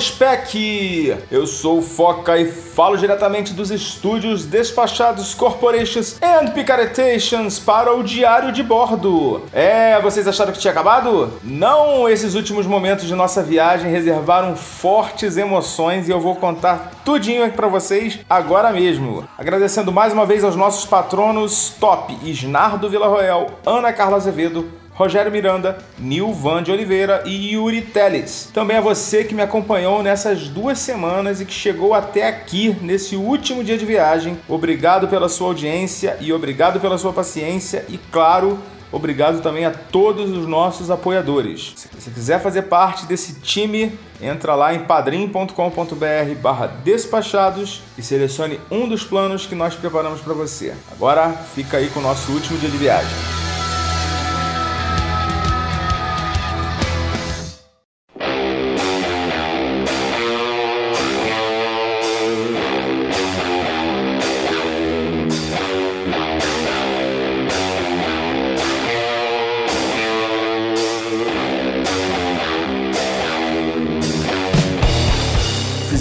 Spec. Eu sou o Foca e falo diretamente dos estúdios Despachados Corporations and Picaretations para o Diário de Bordo. É, vocês acharam que tinha acabado? Não, esses últimos momentos de nossa viagem reservaram fortes emoções e eu vou contar tudinho aqui para vocês agora mesmo. Agradecendo mais uma vez aos nossos patronos top, Isnardo Villarroel, Ana Carla Azevedo, Rogério Miranda, Nilvan de Oliveira e Yuri Teles. Também a você que me acompanhou nessas duas semanas e que chegou até aqui nesse último dia de viagem. Obrigado pela sua audiência e obrigado pela sua paciência e, claro, Obrigado também a todos os nossos apoiadores. Se você quiser fazer parte desse time, entra lá em padrim.com.br barra despachados e selecione um dos planos que nós preparamos para você. Agora fica aí com o nosso último dia de viagem.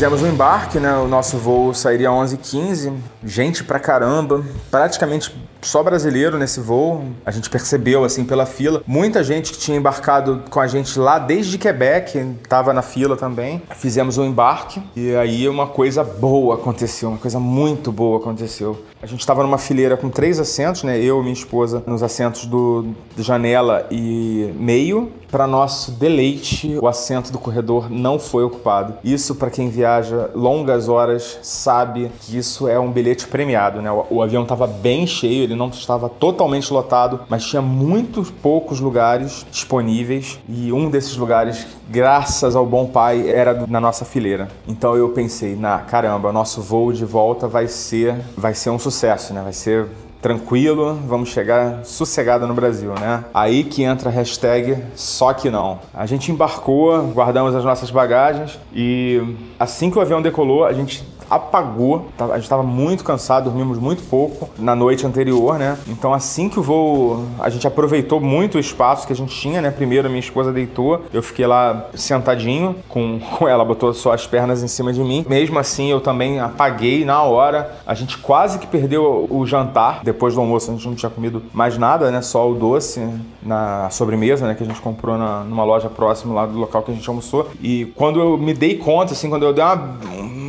Fizemos o embarque, né? O nosso voo sairia às 11h15. Gente pra caramba, praticamente só brasileiro nesse voo. A gente percebeu, assim, pela fila. Muita gente que tinha embarcado com a gente lá desde Quebec estava na fila também. Fizemos o embarque e aí uma coisa boa aconteceu, uma coisa muito boa aconteceu. A gente estava numa fileira com três assentos, né? Eu e minha esposa nos assentos do janela e meio. Para nosso deleite, o assento do corredor não foi ocupado. Isso, para quem viaja longas horas, sabe que isso é um bilhete premiado, né? O, o avião estava bem cheio, ele não estava totalmente lotado, mas tinha muitos poucos lugares disponíveis e um desses lugares, graças ao bom pai, era na nossa fileira. Então eu pensei, na caramba, nosso voo de volta vai ser, vai ser um sucesso, né? Vai ser tranquilo, vamos chegar sossegado no Brasil, né? Aí que entra a hashtag só que não. A gente embarcou, guardamos as nossas bagagens e assim que o avião decolou, a gente apagou. A gente estava muito cansado, dormimos muito pouco na noite anterior, né? Então assim que o voo, a gente aproveitou muito o espaço que a gente tinha, né? Primeiro a minha esposa deitou, eu fiquei lá sentadinho com, com ela, botou só as pernas em cima de mim. Mesmo assim eu também apaguei na hora. A gente quase que perdeu o jantar. Depois do almoço a gente não tinha comido mais nada, né? Só o doce na sobremesa, né? Que a gente comprou na, numa loja próxima lá do local que a gente almoçou. E quando eu me dei conta, assim, quando eu dei uma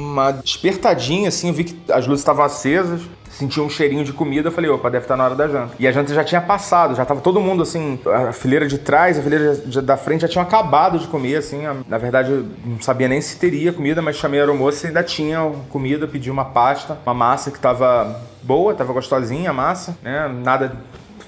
uma despertadinha, assim, eu vi que as luzes estavam acesas, senti um cheirinho de comida, eu falei, opa, deve estar na hora da janta. E a janta já tinha passado, já tava todo mundo, assim, a fileira de trás, a fileira da frente já tinham acabado de comer, assim, na verdade não sabia nem se teria comida, mas chamei a aeromoça e ainda tinha comida, pedi uma pasta, uma massa que tava boa, tava gostosinha a massa, né, nada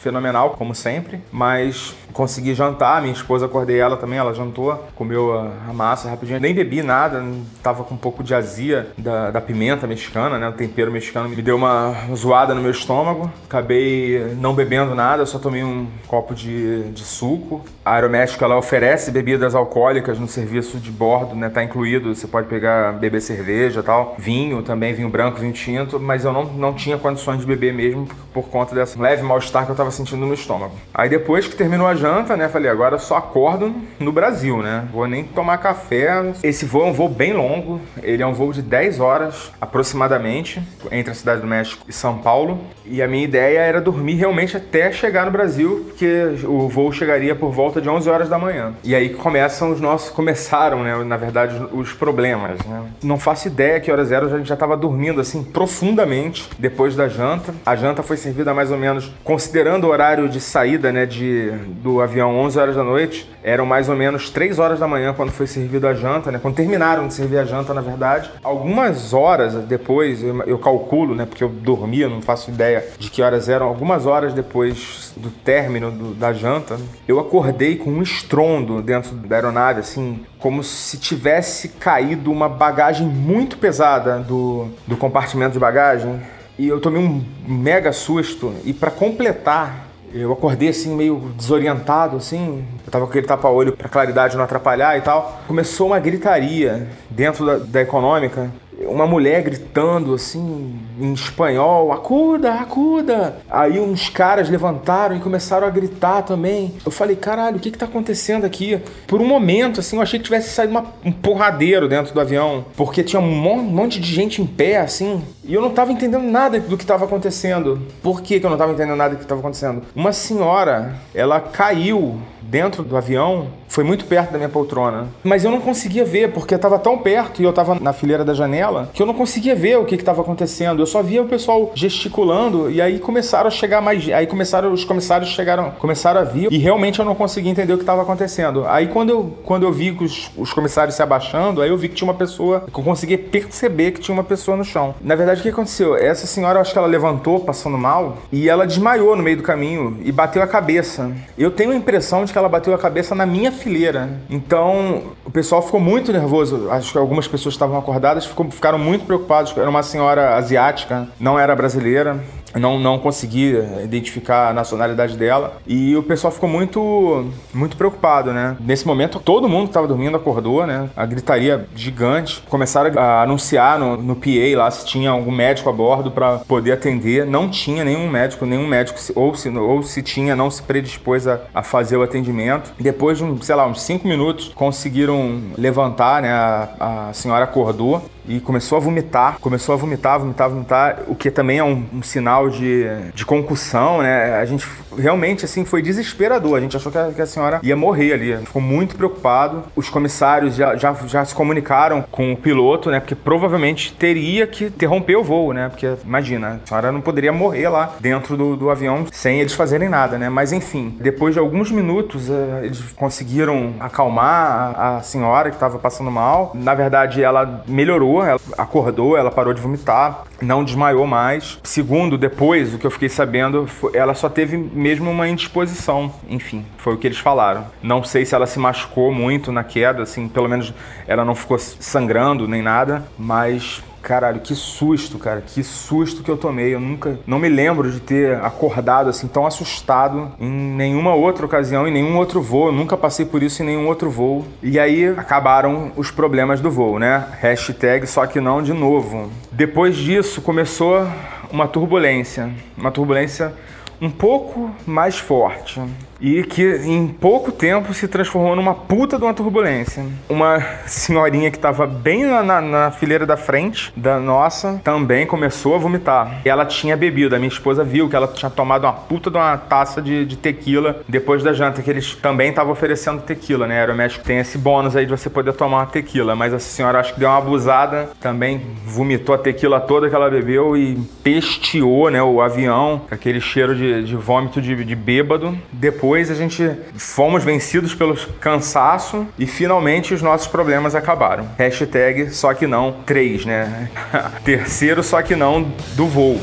fenomenal, como sempre, mas consegui jantar, minha esposa, acordei ela também, ela jantou, comeu a, massa rapidinho, nem bebi nada, tava com um pouco de azia da, da pimenta mexicana, né, o tempero mexicano me deu uma zoada no meu estômago, acabei não bebendo nada, só tomei um copo de, de suco. A Aeroméxico, ela oferece bebidas alcoólicas no serviço de bordo, né, tá incluído, você pode pegar, beber cerveja tal, vinho também, vinho branco, vinho tinto, mas eu não, não tinha condições de beber mesmo por, conta dessa leve mal-estar que eu tava sentindo no estômago. Aí depois que terminou a janta, né, falei, agora só acordo no Brasil, né? Vou nem tomar café. Esse voo é um voo bem longo, ele é um voo de 10 horas aproximadamente, entre a cidade do México e São Paulo. E a minha ideia era dormir realmente até chegar no Brasil, porque o voo chegaria por volta de 11 horas da manhã. E aí começam os nossos, começaram, né, na verdade, os problemas, né? Não faço ideia que horas eram, a gente já estava dormindo assim profundamente depois da janta. A janta foi servida mais ou menos considerando o horário de saída né, de, do do avião 11 horas da noite, eram mais ou menos 3 horas da manhã quando foi servido a janta, né? Quando terminaram de servir a janta, na verdade. Algumas horas depois, eu, eu calculo, né? Porque eu dormia, não faço ideia de que horas eram. Algumas horas depois do término do, da janta, eu acordei com um estrondo dentro da aeronave, assim, como se tivesse caído uma bagagem muito pesada do, do compartimento de bagagem. E eu tomei um mega susto. E para completar eu acordei assim, meio desorientado, assim. Eu tava com aquele tapa-olho pra claridade não atrapalhar e tal. Começou uma gritaria dentro da, da econômica uma mulher gritando assim em espanhol, acuda, acuda. Aí uns caras levantaram e começaram a gritar também. Eu falei, caralho, o que que tá acontecendo aqui? Por um momento, assim, eu achei que tivesse saído uma, um porradeiro dentro do avião, porque tinha um monte de gente em pé, assim, e eu não tava entendendo nada do que tava acontecendo. Por que, que eu não tava entendendo nada do que tava acontecendo? Uma senhora, ela caiu dentro do avião foi muito perto da minha poltrona. Mas eu não conseguia ver, porque estava tão perto e eu estava na fileira da janela, que eu não conseguia ver o que estava acontecendo. Eu só via o pessoal gesticulando e aí começaram a chegar mais. Aí começaram, os comissários chegaram, começaram a vir e realmente eu não conseguia entender o que estava acontecendo. Aí quando eu, quando eu vi os, os comissários se abaixando, aí eu vi que tinha uma pessoa, que eu conseguia perceber que tinha uma pessoa no chão. Na verdade, o que aconteceu? Essa senhora, eu acho que ela levantou passando mal e ela desmaiou no meio do caminho e bateu a cabeça. Eu tenho a impressão de que ela bateu a cabeça na minha fileira. Então, o pessoal ficou muito nervoso. Acho que algumas pessoas estavam acordadas, ficaram muito preocupados. Era uma senhora asiática, não era brasileira não, não consegui identificar a nacionalidade dela. E o pessoal ficou muito, muito preocupado, né? Nesse momento, todo mundo que estava dormindo acordou, né? A gritaria gigante. Começaram a anunciar no, no PA lá se tinha algum médico a bordo para poder atender. Não tinha nenhum médico, nenhum médico, ou se, ou se tinha, não se predispôs a, a fazer o atendimento. Depois de, um, sei lá, uns cinco minutos, conseguiram levantar, né? A, a senhora acordou e começou a vomitar, começou a vomitar, vomitar, vomitar, o que também é um, um, sinal de, de concussão, né? A gente realmente, assim, foi desesperador. A gente achou que a, que a senhora ia morrer ali. Ficou muito preocupado. Os comissários já, já, já se comunicaram com o piloto, né? Porque provavelmente teria que interromper o voo, né? Porque, imagina, a senhora não poderia morrer lá dentro do, do avião sem eles fazerem nada, né? Mas, enfim, depois de alguns minutos, uh, eles conseguiram acalmar a, a senhora que estava passando mal. Na verdade, ela melhorou ela acordou, ela parou de vomitar, não desmaiou mais. Segundo, depois, o que eu fiquei sabendo, ela só teve mesmo uma indisposição. Enfim, foi o que eles falaram. Não sei se ela se machucou muito na queda, assim, pelo menos ela não ficou sangrando nem nada, mas Caralho, que susto, cara. Que susto que eu tomei. Eu nunca. Não me lembro de ter acordado assim tão assustado em nenhuma outra ocasião, em nenhum outro voo. Eu nunca passei por isso em nenhum outro voo. E aí acabaram os problemas do voo, né? Hashtag só que não de novo. Depois disso começou uma turbulência. Uma turbulência um pouco mais forte e que em pouco tempo se transformou numa puta de uma turbulência. Uma senhorinha que estava bem na, na, na, fileira da frente da nossa também começou a vomitar. Ela tinha bebido. A minha esposa viu que ela tinha tomado uma puta de uma taça de, de tequila depois da janta, que eles também estavam oferecendo tequila, né? Aeroméxico tem esse bônus aí de você poder tomar uma tequila, mas a senhora acho que deu uma abusada, também vomitou a tequila toda que ela bebeu e pesteou, né, o avião, aquele cheiro de, de vômito de, de bêbado. Depois depois a gente fomos vencidos pelo cansaço e finalmente os nossos problemas acabaram. Hashtag só que não 3, né? Terceiro só que não do voo.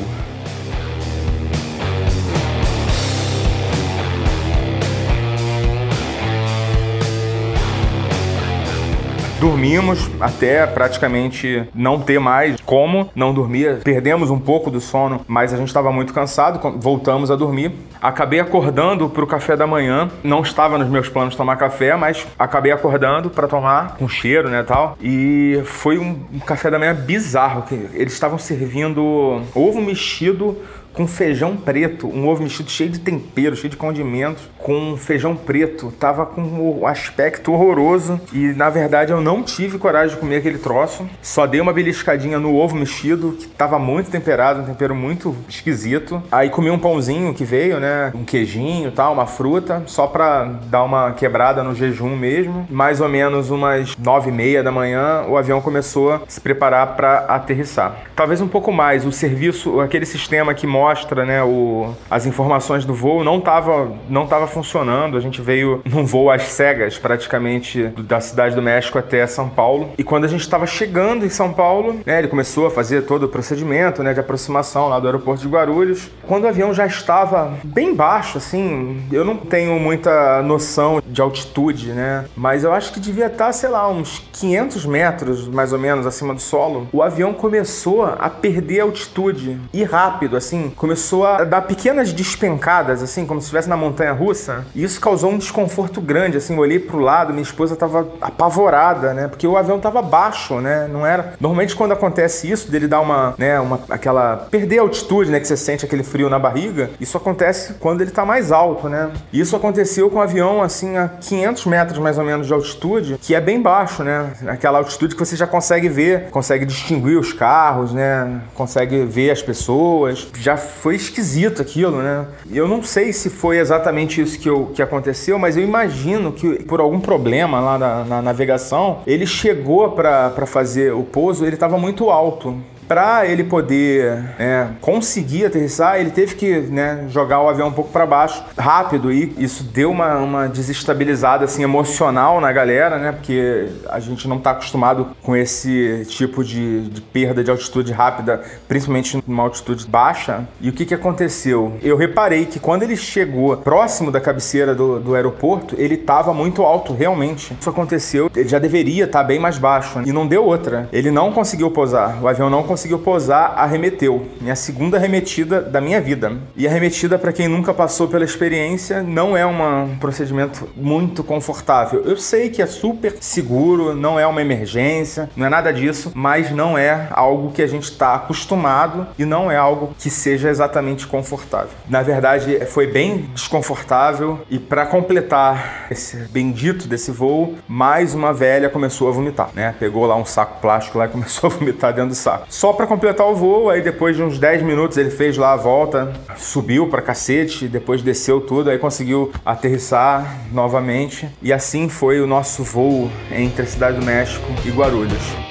Dormimos até praticamente não ter mais como não dormir. Perdemos um pouco do sono, mas a gente estava muito cansado, voltamos a dormir. Acabei acordando para o café da manhã. Não estava nos meus planos tomar café, mas acabei acordando para tomar com cheiro, né, tal. E foi um, café da manhã bizarro, que eles estavam servindo ovo mexido com feijão preto, um ovo mexido cheio de tempero, cheio de condimentos, com feijão preto. Tava com um aspecto horroroso e na verdade eu não tive coragem de comer aquele troço. Só dei uma beliscadinha no ovo mexido, que tava muito temperado, um tempero muito esquisito. Aí comi um pãozinho que veio, né? Um queijinho, tal, uma fruta, só pra dar uma quebrada no jejum mesmo. Mais ou menos umas nove e meia da manhã, o avião começou a se preparar para aterrissar. Talvez um pouco mais. O serviço, aquele sistema que mostra mostra, né, o, as informações do voo, não estava não tava funcionando. A gente veio num voo às cegas, praticamente, da cidade do México até São Paulo. E quando a gente estava chegando em São Paulo, né, ele começou a fazer todo o procedimento né, de aproximação lá do aeroporto de Guarulhos. Quando o avião já estava bem baixo, assim, eu não tenho muita noção de altitude, né? Mas eu acho que devia estar, sei lá, uns 500 metros mais ou menos acima do solo. O avião começou a perder altitude e rápido, assim, começou a dar pequenas despencadas, assim, como se estivesse na montanha russa. E isso causou um desconforto grande, assim, eu olhei pro lado, minha esposa estava apavorada, né? Porque o avião estava baixo, né? Não era. Normalmente quando acontece isso, dele dar uma, né, uma aquela perder altitude, né, que você sente aquele frio na barriga, isso acontece quando ele está mais alto, né? Isso aconteceu com o avião assim a 500 metros mais ou menos de altitude, que é bem baixo, né? Aquela altitude que você já consegue ver, consegue distinguir os carros, né? Consegue ver as pessoas. Já foi esquisito aquilo, né? Eu não sei se foi exatamente isso que, eu, que aconteceu, mas eu imagino que por algum problema lá na, na navegação, ele chegou para fazer o pouso, ele estava muito alto para ele poder né, conseguir aterrissar, ele teve que né, jogar o avião um pouco para baixo rápido e isso deu uma, uma desestabilizada assim emocional na galera, né? Porque a gente não está acostumado com esse tipo de, de, perda de altitude rápida, principalmente numa altitude baixa. E o que, que aconteceu? Eu reparei que quando ele chegou próximo da cabeceira do, do aeroporto, ele estava muito alto, realmente. Isso aconteceu, ele já deveria estar tá bem mais baixo e não deu outra. Ele não conseguiu pousar, o avião não conseguiu conseguiu pousar, arremeteu. Minha segunda arremetida da minha vida. E arremetida, para quem nunca passou pela experiência, não é uma, um procedimento muito confortável. Eu sei que é super seguro, não é uma emergência, não é nada disso, mas não é algo que a gente está acostumado e não é algo que seja exatamente confortável. Na verdade, foi bem desconfortável e para completar esse bendito desse voo, mais uma velha começou a vomitar, né? Pegou lá um saco plástico lá e começou a vomitar dentro do saco. Só só para completar o voo. Aí depois de uns 10 minutos ele fez lá a volta, subiu para cacete, depois desceu tudo, aí conseguiu aterrissar novamente. E assim foi o nosso voo entre a Cidade do México e Guarulhos.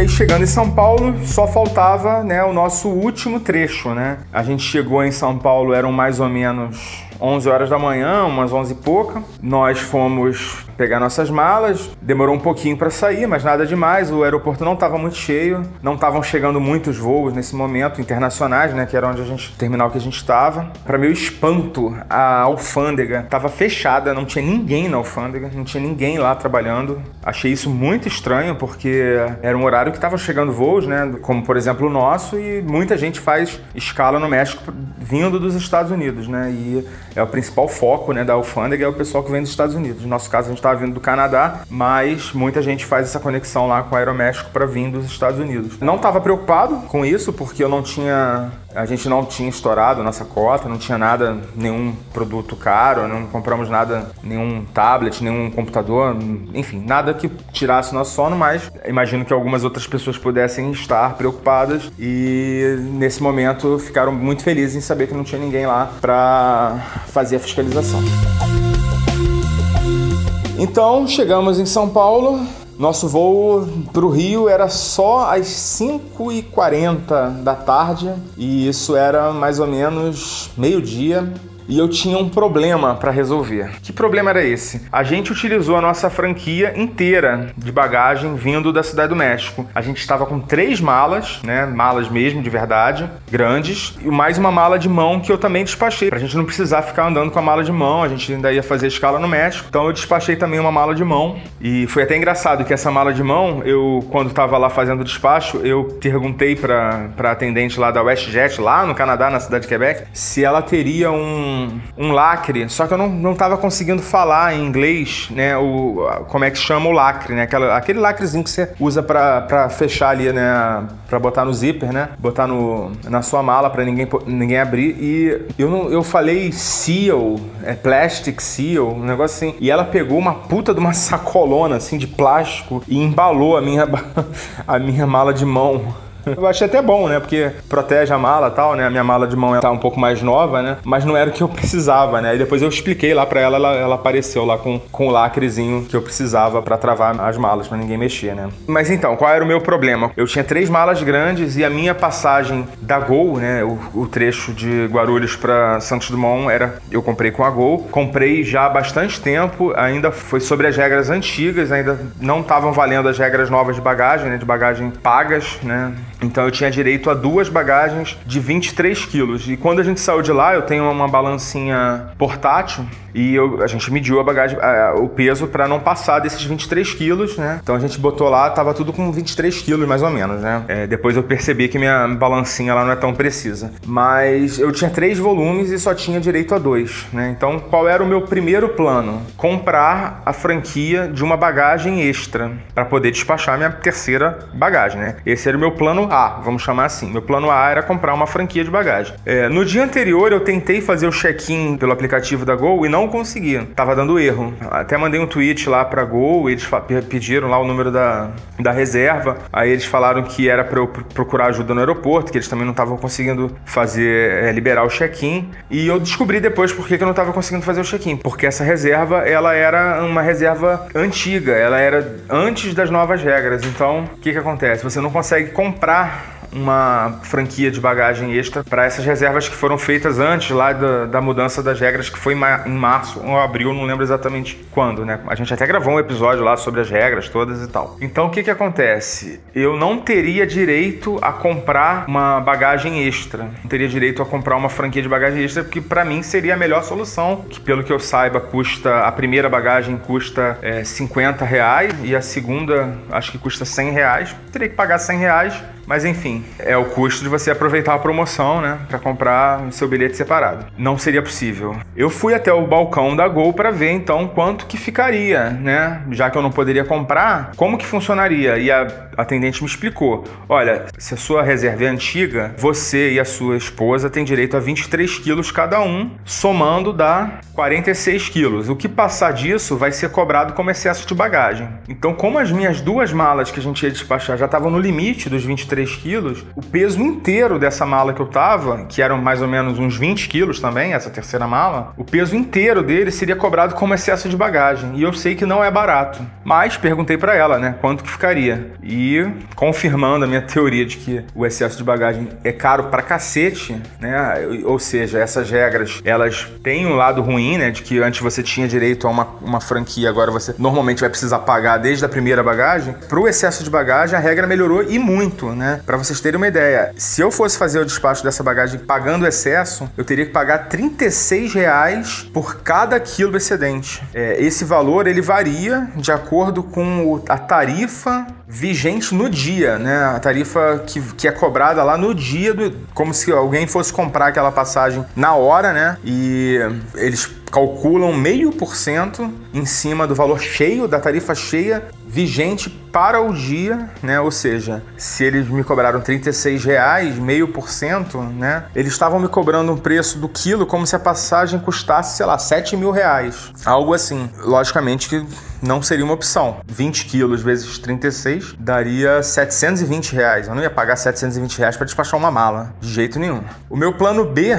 Aí chegando em São Paulo, só faltava, né, o nosso último trecho, né? A gente chegou em São Paulo, eram mais ou menos 11 horas da manhã, umas 11 e pouca. Nós fomos pegar nossas malas, demorou um pouquinho para sair, mas nada demais. O aeroporto não estava muito cheio, não estavam chegando muitos voos nesse momento internacionais, né, que era onde a gente terminal que a gente estava. Para meu espanto, a alfândega estava fechada, não tinha ninguém na alfândega, não tinha ninguém lá trabalhando. Achei isso muito estranho porque era um horário que estava chegando voos, né, como por exemplo o nosso e muita gente faz escala no México vindo dos Estados Unidos, né? E é o principal foco né, da alfândega é o pessoal que vem dos Estados Unidos. No nosso caso, a gente estava vindo do Canadá, mas muita gente faz essa conexão lá com o Aeroméxico para vir dos Estados Unidos. Não estava preocupado com isso, porque eu não tinha a gente não tinha estourado a nossa cota, não tinha nada, nenhum produto caro, não compramos nada, nenhum tablet, nenhum computador, enfim, nada que tirasse nosso sono, mas imagino que algumas outras pessoas pudessem estar preocupadas e nesse momento ficaram muito felizes em saber que não tinha ninguém lá para fazer a fiscalização. Então, chegamos em São Paulo, nosso voo para o Rio era só às 5h40 da tarde e isso era mais ou menos meio-dia e eu tinha um problema para resolver. Que problema era esse? A gente utilizou a nossa franquia inteira de bagagem vindo da Cidade do México. A gente estava com três malas, né, malas mesmo de verdade, grandes, e mais uma mala de mão que eu também despachei, pra gente não precisar ficar andando com a mala de mão, a gente ainda ia fazer escala no México. Então eu despachei também uma mala de mão e foi até engraçado que essa mala de mão, eu quando estava lá fazendo o despacho, eu perguntei para para atendente lá da WestJet lá no Canadá, na cidade de Quebec, se ela teria um um, lacre, só que eu não, não tava conseguindo falar em inglês, né, o, como é que chama o lacre, né, Aquela, aquele lacrezinho que você usa para fechar ali, né, para botar no zíper, né, botar no, na sua mala para ninguém, ninguém abrir. E eu, não, eu falei seal, é plastic seal, um negócio assim, e ela pegou uma puta de uma sacolona, assim, de plástico e embalou a minha, a minha mala de mão Eu achei até bom, né? Porque protege a mala e tal, né? A minha mala de mão tá um pouco mais nova, né? Mas não era o que eu precisava, né? E depois eu expliquei lá pra ela, ela, ela apareceu lá com, com o lacrezinho que eu precisava para travar as malas, para ninguém mexer, né? Mas então, qual era o meu problema? Eu tinha três malas grandes e a minha passagem da Gol, né? O, o trecho de Guarulhos para Santos Dumont era. Eu comprei com a Gol. Comprei já há bastante tempo, ainda foi sobre as regras antigas, ainda não estavam valendo as regras novas de bagagem, né? De bagagem pagas, né? Então eu tinha direito a duas bagagens de 23 quilos. E quando a gente saiu de lá, eu tenho uma balancinha portátil e eu, a gente mediu a bagagem, a, o peso para não passar desses 23 quilos, né? Então a gente botou lá, tava tudo com 23 quilos mais ou menos, né? É, depois eu percebi que minha balancinha lá não é tão precisa. Mas eu tinha três volumes e só tinha direito a dois, né? Então qual era o meu primeiro plano? Comprar a franquia de uma bagagem extra para poder despachar minha terceira bagagem, né? Esse era o meu plano A, vamos chamar assim. Meu plano A era comprar uma franquia de bagagem. É, no dia anterior eu tentei fazer o check-in pelo aplicativo da Gol e não consegui. Tava dando erro. Até mandei um tweet lá pra Gol, eles pediram lá o número da, da reserva. Aí eles falaram que era para eu procurar ajuda no aeroporto, que eles também não estavam conseguindo fazer é, liberar o check-in. E eu descobri depois por que, que eu não estava conseguindo fazer o check-in, porque essa reserva ela era uma reserva antiga, ela era antes das novas regras. Então, o que que acontece? Você não consegue comprar uma franquia de bagagem extra para essas reservas que foram feitas antes lá da, da mudança das regras, que foi em março ou abril, não lembro exatamente quando, né? A gente até gravou um episódio lá sobre as regras todas e tal. Então o que que acontece? Eu não teria direito a comprar uma bagagem extra, não teria direito a comprar uma franquia de bagagem extra, porque para mim seria a melhor solução, que pelo que eu saiba custa, a primeira bagagem custa é, 50 reais e a segunda acho que custa 100 reais. Teria que pagar 100 reais mas enfim, é o custo de você aproveitar a promoção, né, para comprar o seu bilhete separado. Não seria possível. Eu fui até o balcão da Gol para ver então quanto que ficaria, né? Já que eu não poderia comprar, como que funcionaria? E a atendente me explicou: "Olha, se a sua reserva é antiga, você e a sua esposa têm direito a 23 quilos cada um, somando dá 46 quilos. O que passar disso vai ser cobrado como excesso de bagagem. Então, como as minhas duas malas que a gente ia despachar já estavam no limite dos 23 3 quilos, o peso inteiro dessa mala que eu tava, que eram mais ou menos uns 20 quilos também, essa terceira mala, o peso inteiro dele seria cobrado como excesso de bagagem. E eu sei que não é barato. Mas perguntei para ela, né, quanto que ficaria. E confirmando a minha teoria de que o excesso de bagagem é caro pra cacete, né? Ou seja, essas regras, elas têm um lado ruim, né, de que antes você tinha direito a uma, uma franquia, agora você normalmente vai precisar pagar desde a primeira bagagem. Pro excesso de bagagem, a regra melhorou e muito, né? Né? Para vocês terem uma ideia, se eu fosse fazer o despacho dessa bagagem pagando excesso, eu teria que pagar 36 reais por cada quilo excedente. É, esse valor ele varia de acordo com a tarifa vigente no dia, né? A tarifa que, que é cobrada lá no dia, do, como se alguém fosse comprar aquela passagem na hora, né? E eles calculam meio por cento em cima do valor cheio da tarifa cheia vigente para o dia, né? Ou seja, se eles me cobraram 36 reais, meio por cento, né? Eles estavam me cobrando um preço do quilo como se a passagem custasse, sei lá, 7 mil reais. Algo assim. Logicamente que não seria uma opção. 20 quilos vezes 36 daria 720 reais. Eu não ia pagar 720 reais para despachar uma mala, de jeito nenhum. O meu plano B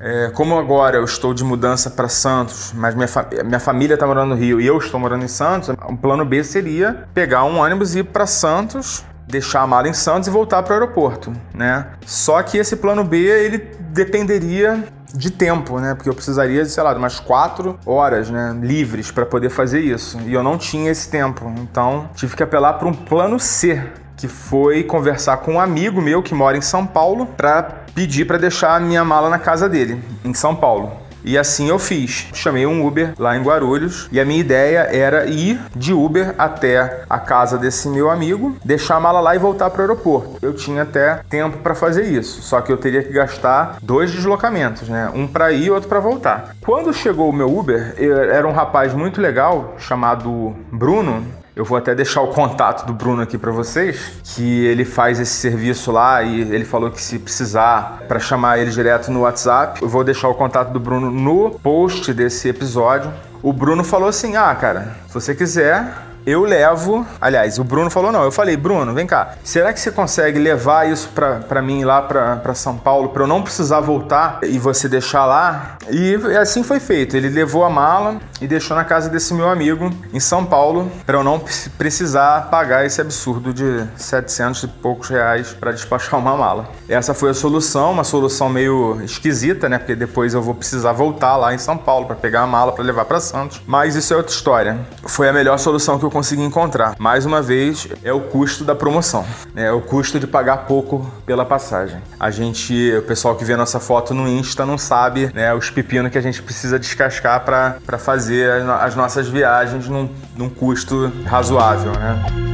é, como agora eu estou de mudança para Santos, mas minha, fa minha família está morando no Rio e eu estou morando em Santos, o plano B seria pegar um ônibus e ir para Santos, deixar a mala em Santos e voltar para o aeroporto, né? Só que esse plano B ele dependeria de tempo, né? Porque eu precisaria de, sei lá, de umas quatro horas, né? Livres para poder fazer isso. E eu não tinha esse tempo. Então tive que apelar para um plano C, que foi conversar com um amigo meu que mora em São Paulo para pedir para deixar a minha mala na casa dele, em São Paulo. E assim eu fiz. Chamei um Uber lá em Guarulhos e a minha ideia era ir de Uber até a casa desse meu amigo, deixar a mala lá e voltar para o aeroporto. Eu tinha até tempo para fazer isso, só que eu teria que gastar dois deslocamentos, né? Um para ir e outro para voltar. Quando chegou o meu Uber, era um rapaz muito legal chamado Bruno, eu vou até deixar o contato do Bruno aqui para vocês, que ele faz esse serviço lá e ele falou que se precisar para chamar ele direto no WhatsApp, eu vou deixar o contato do Bruno no post desse episódio. O Bruno falou assim: "Ah, cara, se você quiser, eu levo. Aliás, o Bruno falou: não. Eu falei, Bruno, vem cá. Será que você consegue levar isso pra mim lá pra São Paulo, pra eu não precisar voltar e você deixar lá? E assim foi feito. Ele levou a mala e deixou na casa desse meu amigo em São Paulo, pra eu não precisar pagar esse absurdo de 700 e poucos reais para despachar uma mala. Essa foi a solução, uma solução meio esquisita, né? Porque depois eu vou precisar voltar lá em São Paulo para pegar a mala para levar para Santos. Mas isso é outra história. Foi a melhor solução que eu consegui encontrar. Mais uma vez, é o custo da promoção. Né? É o custo de pagar pouco pela passagem. A gente, o pessoal que vê nossa foto no Insta não sabe né, os pepinos que a gente precisa descascar para fazer as nossas viagens num, num custo razoável, né?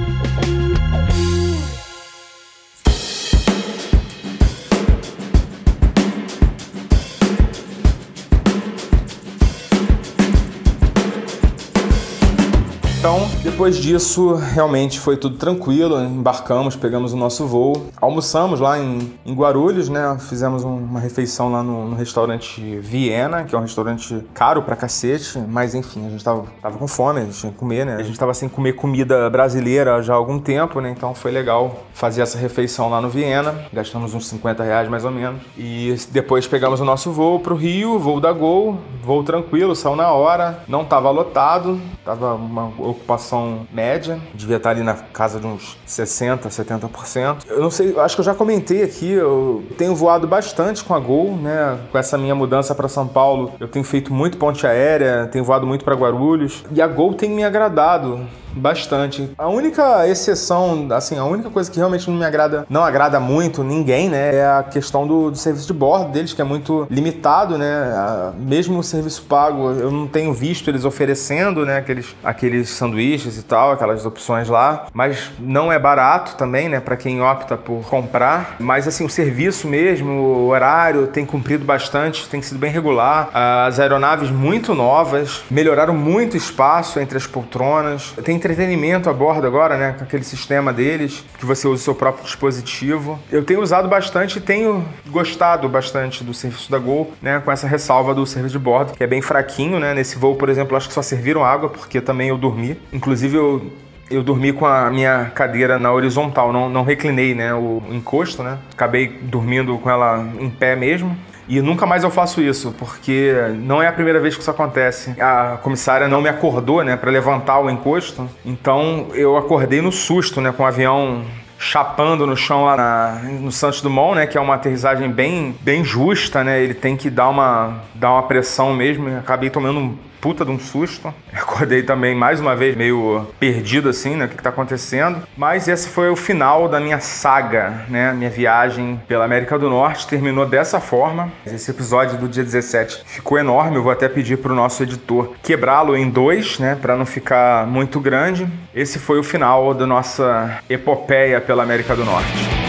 Então, depois disso, realmente foi tudo tranquilo. Embarcamos, pegamos o nosso voo, almoçamos lá em, em Guarulhos, né? Fizemos um, uma refeição lá no, no, restaurante Viena, que é um restaurante caro pra cacete, mas enfim, a gente tava, tava com fome, a gente tinha que comer, né? A gente tava sem comer comida brasileira já há algum tempo, né? Então foi legal fazer essa refeição lá no Viena. Gastamos uns 50 reais mais ou menos. E depois pegamos o nosso voo pro Rio, voo da Gol, voo tranquilo, saiu na hora, não tava lotado, tava uma ocupação média, devia estar ali na casa de uns 60%, 70%. Eu não sei, acho que eu já comentei aqui, eu tenho voado bastante com a Gol, né? Com essa minha mudança para São Paulo, eu tenho feito muito ponte aérea, tenho voado muito para Guarulhos e a Gol tem me agradado bastante. A única exceção, assim, a única coisa que realmente não me agrada, não agrada muito ninguém, né, é a questão do, do serviço de bordo deles, que é muito limitado, né? A, mesmo o serviço pago, eu não tenho visto eles oferecendo, né, aqueles, aqueles sanduíches e tal, aquelas opções lá, mas não é barato também, né, para quem opta por comprar. Mas assim, o serviço mesmo, o horário tem cumprido bastante, tem sido bem regular. As aeronaves muito novas, melhoraram muito o espaço entre as poltronas. Tem entretenimento a bordo agora, né? Com aquele sistema deles, que você usa o seu próprio dispositivo. Eu tenho usado bastante e tenho gostado bastante do serviço da Gol, né? Com essa ressalva do serviço de bordo, que é bem fraquinho, né? Nesse voo, por exemplo, acho que só serviram água, porque também eu dormi. Inclusive, eu eu dormi com a minha cadeira na horizontal, não, não reclinei né, o encosto, né? Acabei dormindo com ela em pé mesmo. E nunca mais eu faço isso, porque não é a primeira vez que isso acontece. A comissária não me acordou, né, para levantar o encosto. Então eu acordei no susto, né, com o avião chapando no chão lá na, no Santos Dumont, né, que é uma aterrissagem bem, bem justa, né? Ele tem que dar uma, dar uma pressão mesmo. acabei tomando um puta de um susto. Acordei também mais uma vez meio perdido assim, né? O que, que tá acontecendo. Mas esse foi o final da minha saga, né? Minha viagem pela América do Norte terminou dessa forma. Esse episódio do dia 17 ficou enorme. Eu vou até pedir pro nosso editor quebrá-lo em dois, né? Para não ficar muito grande. Esse foi o final da nossa epopeia pela América do Norte.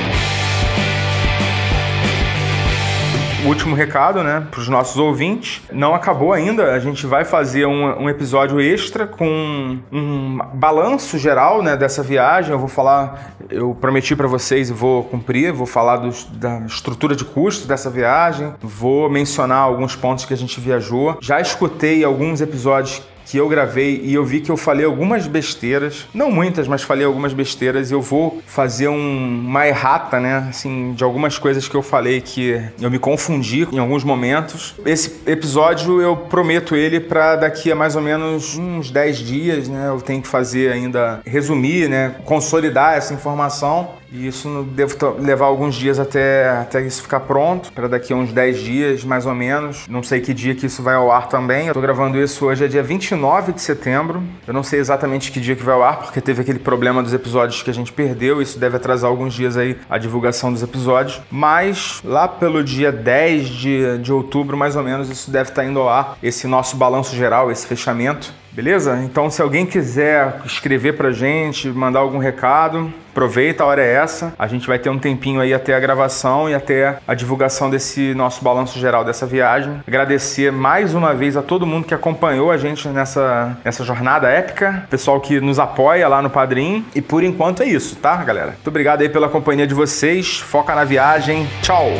Último recado, né, para os nossos ouvintes. Não acabou ainda, a gente vai fazer um, um episódio extra com um balanço geral, né, dessa viagem. Eu vou falar, eu prometi para vocês e vou cumprir, vou falar dos, da estrutura de custo dessa viagem, vou mencionar alguns pontos que a gente viajou. Já escutei alguns episódios que eu gravei e eu vi que eu falei algumas besteiras, não muitas, mas falei algumas besteiras e eu vou fazer um, uma errata, né, assim, de algumas coisas que eu falei que eu me confundi em alguns momentos. Esse episódio eu prometo ele para daqui a mais ou menos uns 10 dias, né, eu tenho que fazer ainda, resumir, né, consolidar essa informação e isso deve levar alguns dias até, até isso ficar pronto, para daqui a uns 10 dias, mais ou menos. Não sei que dia que isso vai ao ar também. Eu tô gravando isso hoje, é dia 29 de setembro. Eu não sei exatamente que dia que vai ao ar, porque teve aquele problema dos episódios que a gente perdeu. Isso deve atrasar alguns dias aí a divulgação dos episódios. Mas lá pelo dia 10 de, de outubro, mais ou menos, isso deve estar tá indo ao ar. Esse nosso balanço geral, esse fechamento. Beleza? Então, se alguém quiser escrever pra gente, mandar algum recado, aproveita, a hora é essa. A gente vai ter um tempinho aí até a gravação e até a divulgação desse nosso balanço geral dessa viagem. Agradecer mais uma vez a todo mundo que acompanhou a gente nessa, nessa jornada épica, pessoal que nos apoia lá no Padrim. E por enquanto é isso, tá, galera? Muito obrigado aí pela companhia de vocês. Foca na viagem. Tchau!